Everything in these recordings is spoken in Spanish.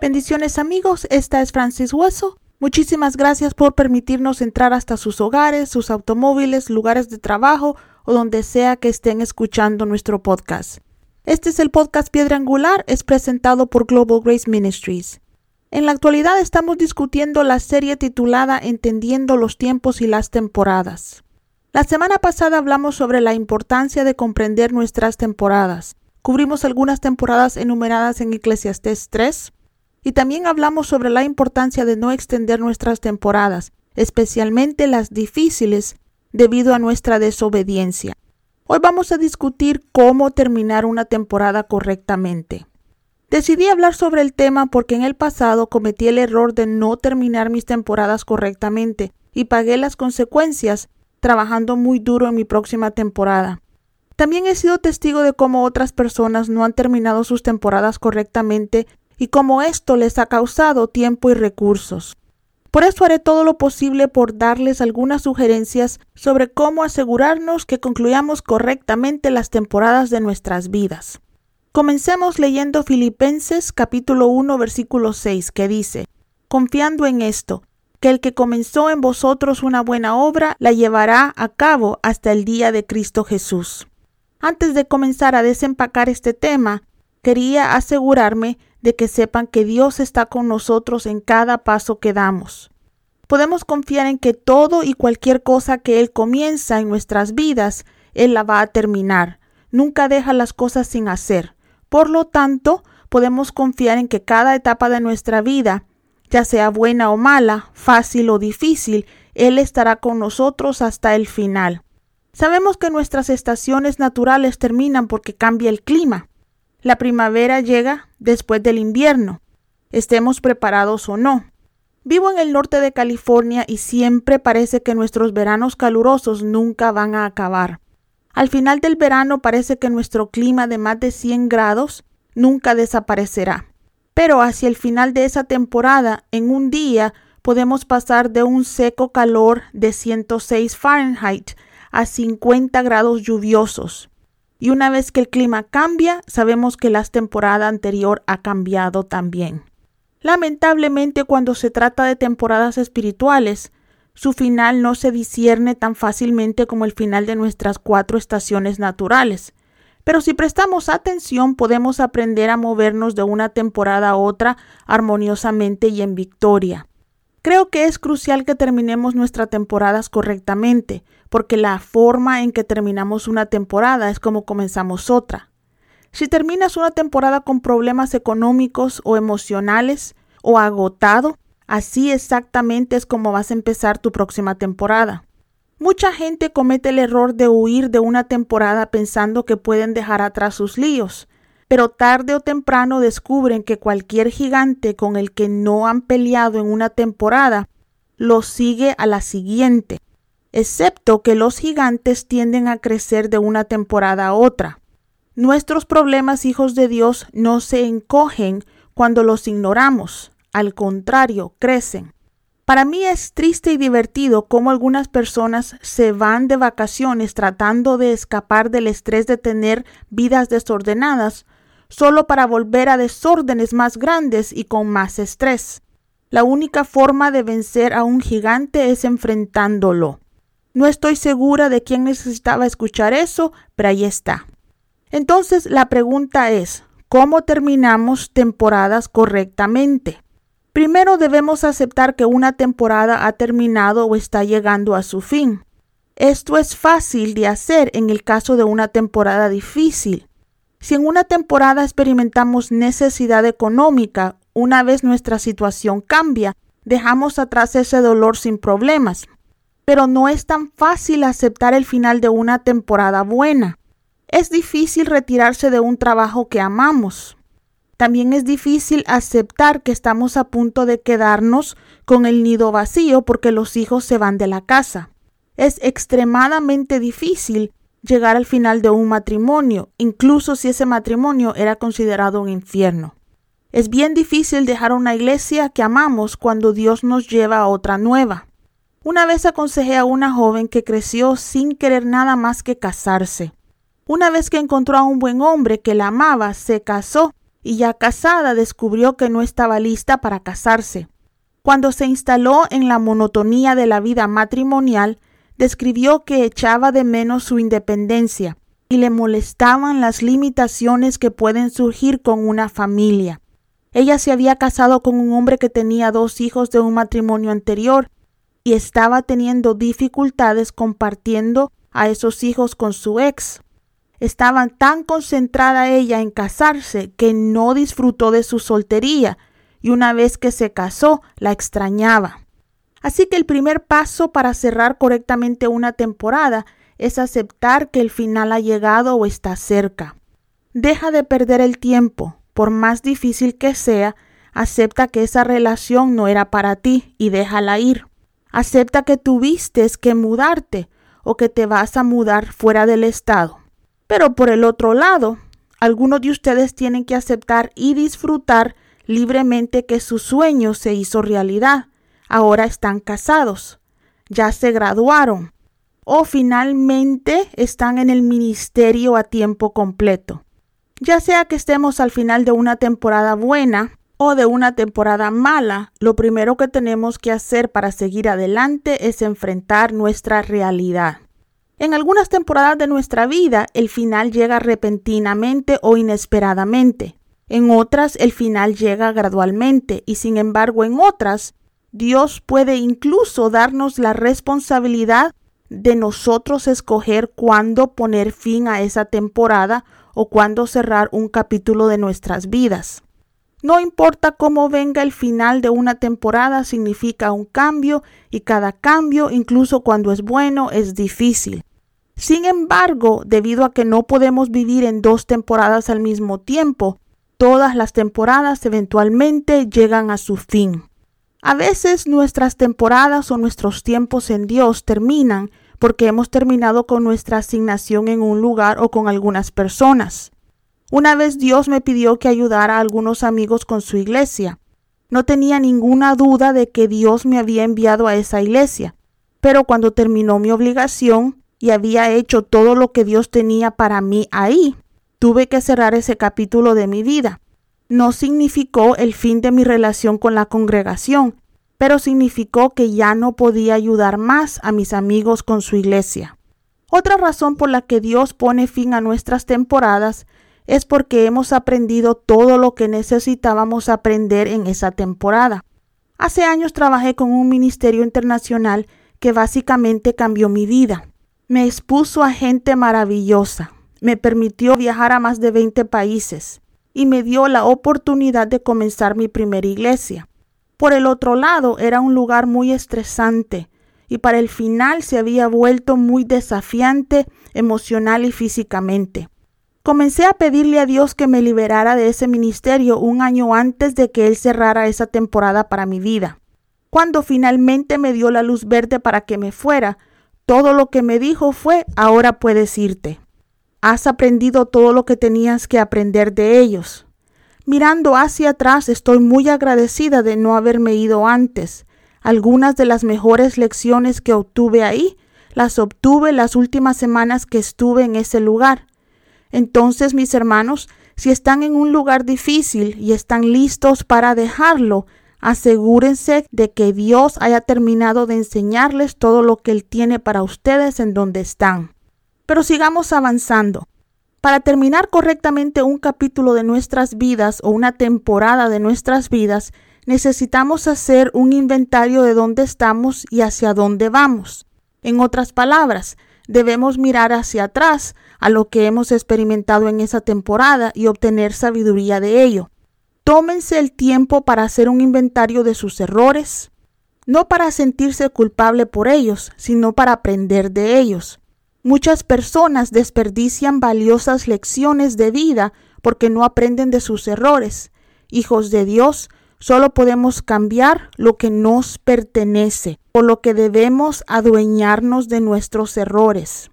Bendiciones amigos, esta es Francis Hueso. Muchísimas gracias por permitirnos entrar hasta sus hogares, sus automóviles, lugares de trabajo o donde sea que estén escuchando nuestro podcast. Este es el podcast Piedra Angular, es presentado por Global Grace Ministries. En la actualidad estamos discutiendo la serie titulada Entendiendo los tiempos y las temporadas. La semana pasada hablamos sobre la importancia de comprender nuestras temporadas. Cubrimos algunas temporadas enumeradas en Eclesiastés 3, y también hablamos sobre la importancia de no extender nuestras temporadas, especialmente las difíciles, debido a nuestra desobediencia. Hoy vamos a discutir cómo terminar una temporada correctamente. Decidí hablar sobre el tema porque en el pasado cometí el error de no terminar mis temporadas correctamente y pagué las consecuencias trabajando muy duro en mi próxima temporada. También he sido testigo de cómo otras personas no han terminado sus temporadas correctamente y cómo esto les ha causado tiempo y recursos. Por eso haré todo lo posible por darles algunas sugerencias sobre cómo asegurarnos que concluyamos correctamente las temporadas de nuestras vidas. Comencemos leyendo Filipenses capítulo 1 versículo 6 que dice, confiando en esto, que el que comenzó en vosotros una buena obra la llevará a cabo hasta el día de Cristo Jesús. Antes de comenzar a desempacar este tema, quería asegurarme de que sepan que Dios está con nosotros en cada paso que damos. Podemos confiar en que todo y cualquier cosa que Él comienza en nuestras vidas, Él la va a terminar. Nunca deja las cosas sin hacer. Por lo tanto, podemos confiar en que cada etapa de nuestra vida, ya sea buena o mala, fácil o difícil, Él estará con nosotros hasta el final. Sabemos que nuestras estaciones naturales terminan porque cambia el clima. La primavera llega después del invierno, estemos preparados o no. Vivo en el norte de California y siempre parece que nuestros veranos calurosos nunca van a acabar. Al final del verano parece que nuestro clima de más de 100 grados nunca desaparecerá. Pero hacia el final de esa temporada, en un día, podemos pasar de un seco calor de 106 Fahrenheit a 50 grados lluviosos. Y una vez que el clima cambia, sabemos que la temporada anterior ha cambiado también. Lamentablemente, cuando se trata de temporadas espirituales, su final no se discierne tan fácilmente como el final de nuestras cuatro estaciones naturales. Pero si prestamos atención podemos aprender a movernos de una temporada a otra armoniosamente y en victoria. Creo que es crucial que terminemos nuestras temporadas correctamente, porque la forma en que terminamos una temporada es como comenzamos otra. Si terminas una temporada con problemas económicos o emocionales o agotado, así exactamente es como vas a empezar tu próxima temporada. Mucha gente comete el error de huir de una temporada pensando que pueden dejar atrás sus líos, pero tarde o temprano descubren que cualquier gigante con el que no han peleado en una temporada los sigue a la siguiente, excepto que los gigantes tienden a crecer de una temporada a otra. Nuestros problemas, hijos de Dios, no se encogen cuando los ignoramos, al contrario, crecen. Para mí es triste y divertido cómo algunas personas se van de vacaciones tratando de escapar del estrés de tener vidas desordenadas solo para volver a desórdenes más grandes y con más estrés. La única forma de vencer a un gigante es enfrentándolo. No estoy segura de quién necesitaba escuchar eso, pero ahí está. Entonces la pregunta es, ¿cómo terminamos temporadas correctamente? Primero debemos aceptar que una temporada ha terminado o está llegando a su fin. Esto es fácil de hacer en el caso de una temporada difícil. Si en una temporada experimentamos necesidad económica, una vez nuestra situación cambia, dejamos atrás ese dolor sin problemas. Pero no es tan fácil aceptar el final de una temporada buena. Es difícil retirarse de un trabajo que amamos. También es difícil aceptar que estamos a punto de quedarnos con el nido vacío porque los hijos se van de la casa. Es extremadamente difícil llegar al final de un matrimonio, incluso si ese matrimonio era considerado un infierno. Es bien difícil dejar una iglesia que amamos cuando Dios nos lleva a otra nueva. Una vez aconsejé a una joven que creció sin querer nada más que casarse. Una vez que encontró a un buen hombre que la amaba, se casó y ya casada descubrió que no estaba lista para casarse. Cuando se instaló en la monotonía de la vida matrimonial, describió que echaba de menos su independencia y le molestaban las limitaciones que pueden surgir con una familia. Ella se había casado con un hombre que tenía dos hijos de un matrimonio anterior y estaba teniendo dificultades compartiendo a esos hijos con su ex. Estaba tan concentrada ella en casarse que no disfrutó de su soltería y una vez que se casó la extrañaba. Así que el primer paso para cerrar correctamente una temporada es aceptar que el final ha llegado o está cerca. Deja de perder el tiempo, por más difícil que sea, acepta que esa relación no era para ti y déjala ir. Acepta que tuviste que mudarte o que te vas a mudar fuera del estado. Pero por el otro lado, algunos de ustedes tienen que aceptar y disfrutar libremente que su sueño se hizo realidad. Ahora están casados, ya se graduaron o finalmente están en el ministerio a tiempo completo. Ya sea que estemos al final de una temporada buena o de una temporada mala, lo primero que tenemos que hacer para seguir adelante es enfrentar nuestra realidad. En algunas temporadas de nuestra vida el final llega repentinamente o inesperadamente. En otras el final llega gradualmente y sin embargo en otras Dios puede incluso darnos la responsabilidad de nosotros escoger cuándo poner fin a esa temporada o cuándo cerrar un capítulo de nuestras vidas. No importa cómo venga el final de una temporada, significa un cambio y cada cambio, incluso cuando es bueno, es difícil. Sin embargo, debido a que no podemos vivir en dos temporadas al mismo tiempo, todas las temporadas eventualmente llegan a su fin. A veces nuestras temporadas o nuestros tiempos en Dios terminan porque hemos terminado con nuestra asignación en un lugar o con algunas personas. Una vez Dios me pidió que ayudara a algunos amigos con su iglesia. No tenía ninguna duda de que Dios me había enviado a esa iglesia, pero cuando terminó mi obligación y había hecho todo lo que Dios tenía para mí ahí, tuve que cerrar ese capítulo de mi vida. No significó el fin de mi relación con la congregación, pero significó que ya no podía ayudar más a mis amigos con su iglesia. Otra razón por la que Dios pone fin a nuestras temporadas es porque hemos aprendido todo lo que necesitábamos aprender en esa temporada. Hace años trabajé con un ministerio internacional que básicamente cambió mi vida. Me expuso a gente maravillosa, me permitió viajar a más de 20 países y me dio la oportunidad de comenzar mi primera iglesia. Por el otro lado, era un lugar muy estresante y para el final se había vuelto muy desafiante emocional y físicamente. Comencé a pedirle a Dios que me liberara de ese ministerio un año antes de que Él cerrara esa temporada para mi vida. Cuando finalmente me dio la luz verde para que me fuera, todo lo que me dijo fue ahora puedes irte. Has aprendido todo lo que tenías que aprender de ellos. Mirando hacia atrás, estoy muy agradecida de no haberme ido antes. Algunas de las mejores lecciones que obtuve ahí las obtuve las últimas semanas que estuve en ese lugar. Entonces, mis hermanos, si están en un lugar difícil y están listos para dejarlo, asegúrense de que Dios haya terminado de enseñarles todo lo que Él tiene para ustedes en donde están. Pero sigamos avanzando. Para terminar correctamente un capítulo de nuestras vidas o una temporada de nuestras vidas, necesitamos hacer un inventario de dónde estamos y hacia dónde vamos. En otras palabras, debemos mirar hacia atrás a lo que hemos experimentado en esa temporada y obtener sabiduría de ello. Tómense el tiempo para hacer un inventario de sus errores, no para sentirse culpable por ellos, sino para aprender de ellos. Muchas personas desperdician valiosas lecciones de vida porque no aprenden de sus errores. Hijos de Dios, solo podemos cambiar lo que nos pertenece, por lo que debemos adueñarnos de nuestros errores.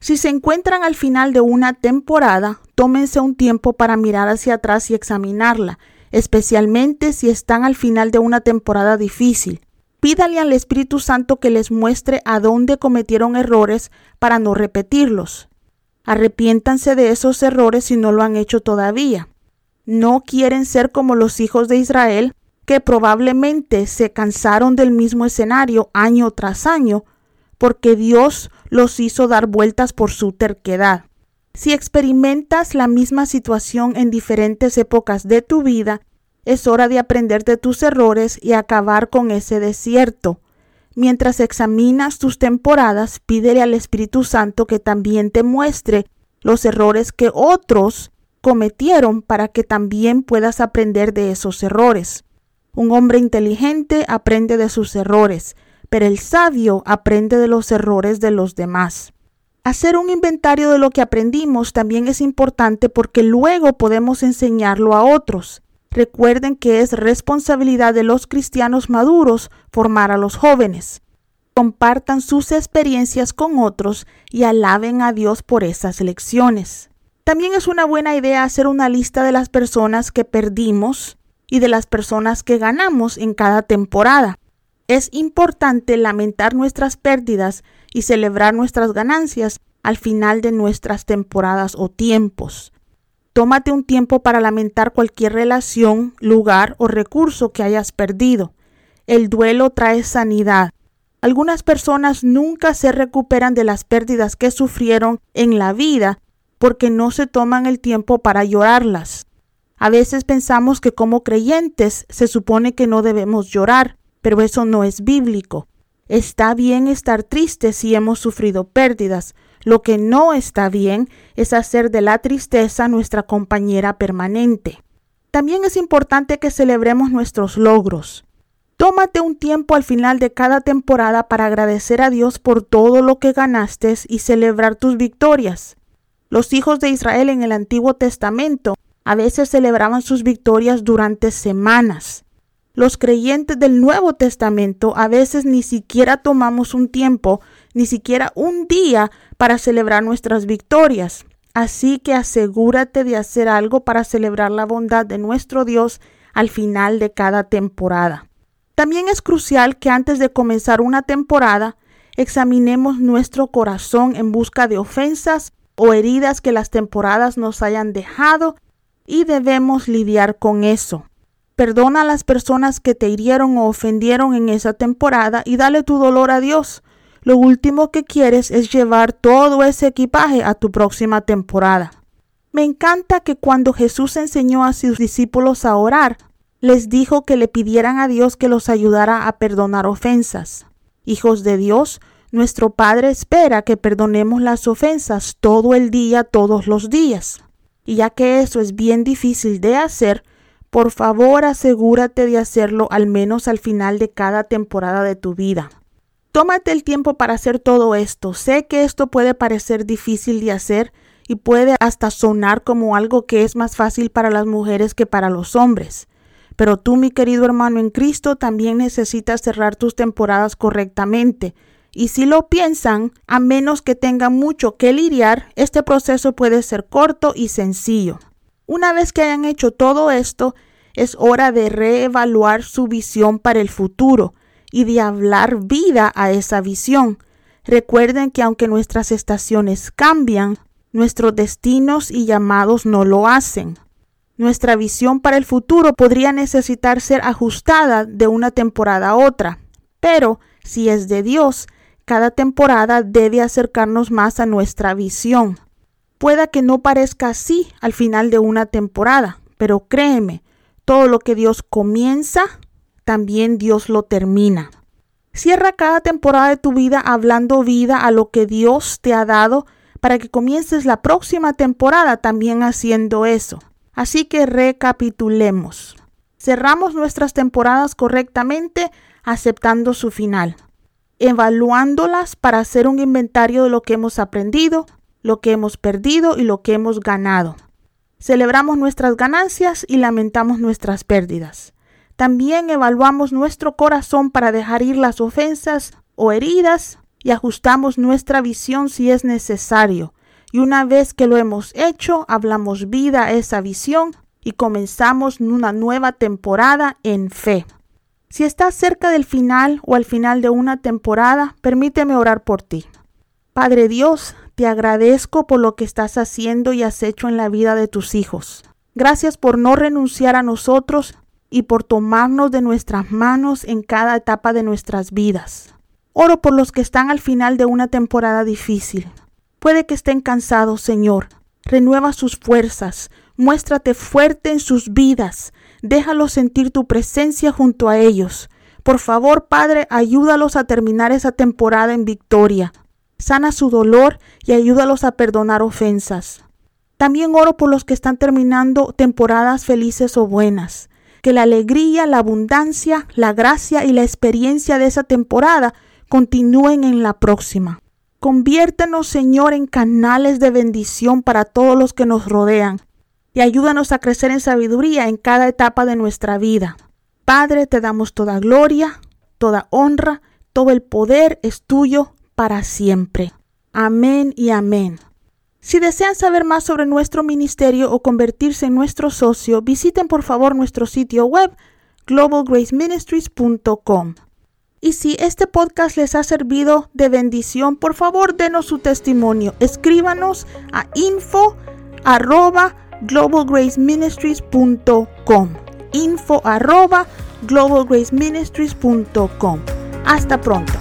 Si se encuentran al final de una temporada, tómense un tiempo para mirar hacia atrás y examinarla. especialmente si están al final de una temporada difícil. Pídale al Espíritu Santo que les muestre a dónde cometieron errores para no repetirlos. Arrepiéntanse de esos errores si no lo han hecho todavía. No quieren ser como los hijos de Israel, que probablemente se cansaron del mismo escenario año tras año, porque Dios los hizo dar vueltas por su terquedad. Si experimentas la misma situación en diferentes épocas de tu vida, es hora de aprender de tus errores y acabar con ese desierto. Mientras examinas tus temporadas, pídele al Espíritu Santo que también te muestre los errores que otros cometieron para que también puedas aprender de esos errores. Un hombre inteligente aprende de sus errores, pero el sabio aprende de los errores de los demás. Hacer un inventario de lo que aprendimos también es importante porque luego podemos enseñarlo a otros. Recuerden que es responsabilidad de los cristianos maduros formar a los jóvenes. Compartan sus experiencias con otros y alaben a Dios por esas lecciones. También es una buena idea hacer una lista de las personas que perdimos y de las personas que ganamos en cada temporada. Es importante lamentar nuestras pérdidas y celebrar nuestras ganancias al final de nuestras temporadas o tiempos. Tómate un tiempo para lamentar cualquier relación, lugar o recurso que hayas perdido. El duelo trae sanidad. Algunas personas nunca se recuperan de las pérdidas que sufrieron en la vida porque no se toman el tiempo para llorarlas. A veces pensamos que como creyentes se supone que no debemos llorar, pero eso no es bíblico. Está bien estar triste si hemos sufrido pérdidas, lo que no está bien es hacer de la tristeza nuestra compañera permanente. También es importante que celebremos nuestros logros. Tómate un tiempo al final de cada temporada para agradecer a Dios por todo lo que ganaste y celebrar tus victorias. Los hijos de Israel en el Antiguo Testamento a veces celebraban sus victorias durante semanas. Los creyentes del Nuevo Testamento a veces ni siquiera tomamos un tiempo, ni siquiera un día para celebrar nuestras victorias. Así que asegúrate de hacer algo para celebrar la bondad de nuestro Dios al final de cada temporada. También es crucial que antes de comenzar una temporada examinemos nuestro corazón en busca de ofensas o heridas que las temporadas nos hayan dejado y debemos lidiar con eso. Perdona a las personas que te hirieron o ofendieron en esa temporada y dale tu dolor a Dios. Lo último que quieres es llevar todo ese equipaje a tu próxima temporada. Me encanta que cuando Jesús enseñó a sus discípulos a orar, les dijo que le pidieran a Dios que los ayudara a perdonar ofensas. Hijos de Dios, nuestro Padre espera que perdonemos las ofensas todo el día, todos los días. Y ya que eso es bien difícil de hacer, por favor asegúrate de hacerlo al menos al final de cada temporada de tu vida. Tómate el tiempo para hacer todo esto. Sé que esto puede parecer difícil de hacer y puede hasta sonar como algo que es más fácil para las mujeres que para los hombres. Pero tú, mi querido hermano en Cristo, también necesitas cerrar tus temporadas correctamente. Y si lo piensan, a menos que tengan mucho que lidiar, este proceso puede ser corto y sencillo. Una vez que hayan hecho todo esto, es hora de reevaluar su visión para el futuro y de hablar vida a esa visión. Recuerden que aunque nuestras estaciones cambian, nuestros destinos y llamados no lo hacen. Nuestra visión para el futuro podría necesitar ser ajustada de una temporada a otra, pero si es de Dios, cada temporada debe acercarnos más a nuestra visión. Pueda que no parezca así al final de una temporada, pero créeme, todo lo que Dios comienza, también Dios lo termina. Cierra cada temporada de tu vida hablando vida a lo que Dios te ha dado para que comiences la próxima temporada también haciendo eso. Así que recapitulemos. Cerramos nuestras temporadas correctamente aceptando su final, evaluándolas para hacer un inventario de lo que hemos aprendido, lo que hemos perdido y lo que hemos ganado. Celebramos nuestras ganancias y lamentamos nuestras pérdidas. También evaluamos nuestro corazón para dejar ir las ofensas o heridas y ajustamos nuestra visión si es necesario. Y una vez que lo hemos hecho, hablamos vida a esa visión y comenzamos una nueva temporada en fe. Si estás cerca del final o al final de una temporada, permíteme orar por ti. Padre Dios, te agradezco por lo que estás haciendo y has hecho en la vida de tus hijos. Gracias por no renunciar a nosotros y por tomarnos de nuestras manos en cada etapa de nuestras vidas. Oro por los que están al final de una temporada difícil. Puede que estén cansados, Señor. Renueva sus fuerzas. Muéstrate fuerte en sus vidas. Déjalos sentir tu presencia junto a ellos. Por favor, Padre, ayúdalos a terminar esa temporada en victoria. Sana su dolor y ayúdalos a perdonar ofensas. También oro por los que están terminando temporadas felices o buenas que la alegría, la abundancia, la gracia y la experiencia de esa temporada continúen en la próxima. Conviértenos, Señor, en canales de bendición para todos los que nos rodean y ayúdanos a crecer en sabiduría en cada etapa de nuestra vida. Padre, te damos toda gloria, toda honra, todo el poder es tuyo para siempre. Amén y amén. Si desean saber más sobre nuestro ministerio o convertirse en nuestro socio, visiten por favor nuestro sitio web globalgraceministries.com. Y si este podcast les ha servido de bendición, por favor denos su testimonio. Escríbanos a info arroba globalgraceministries.com. Info. Hasta pronto.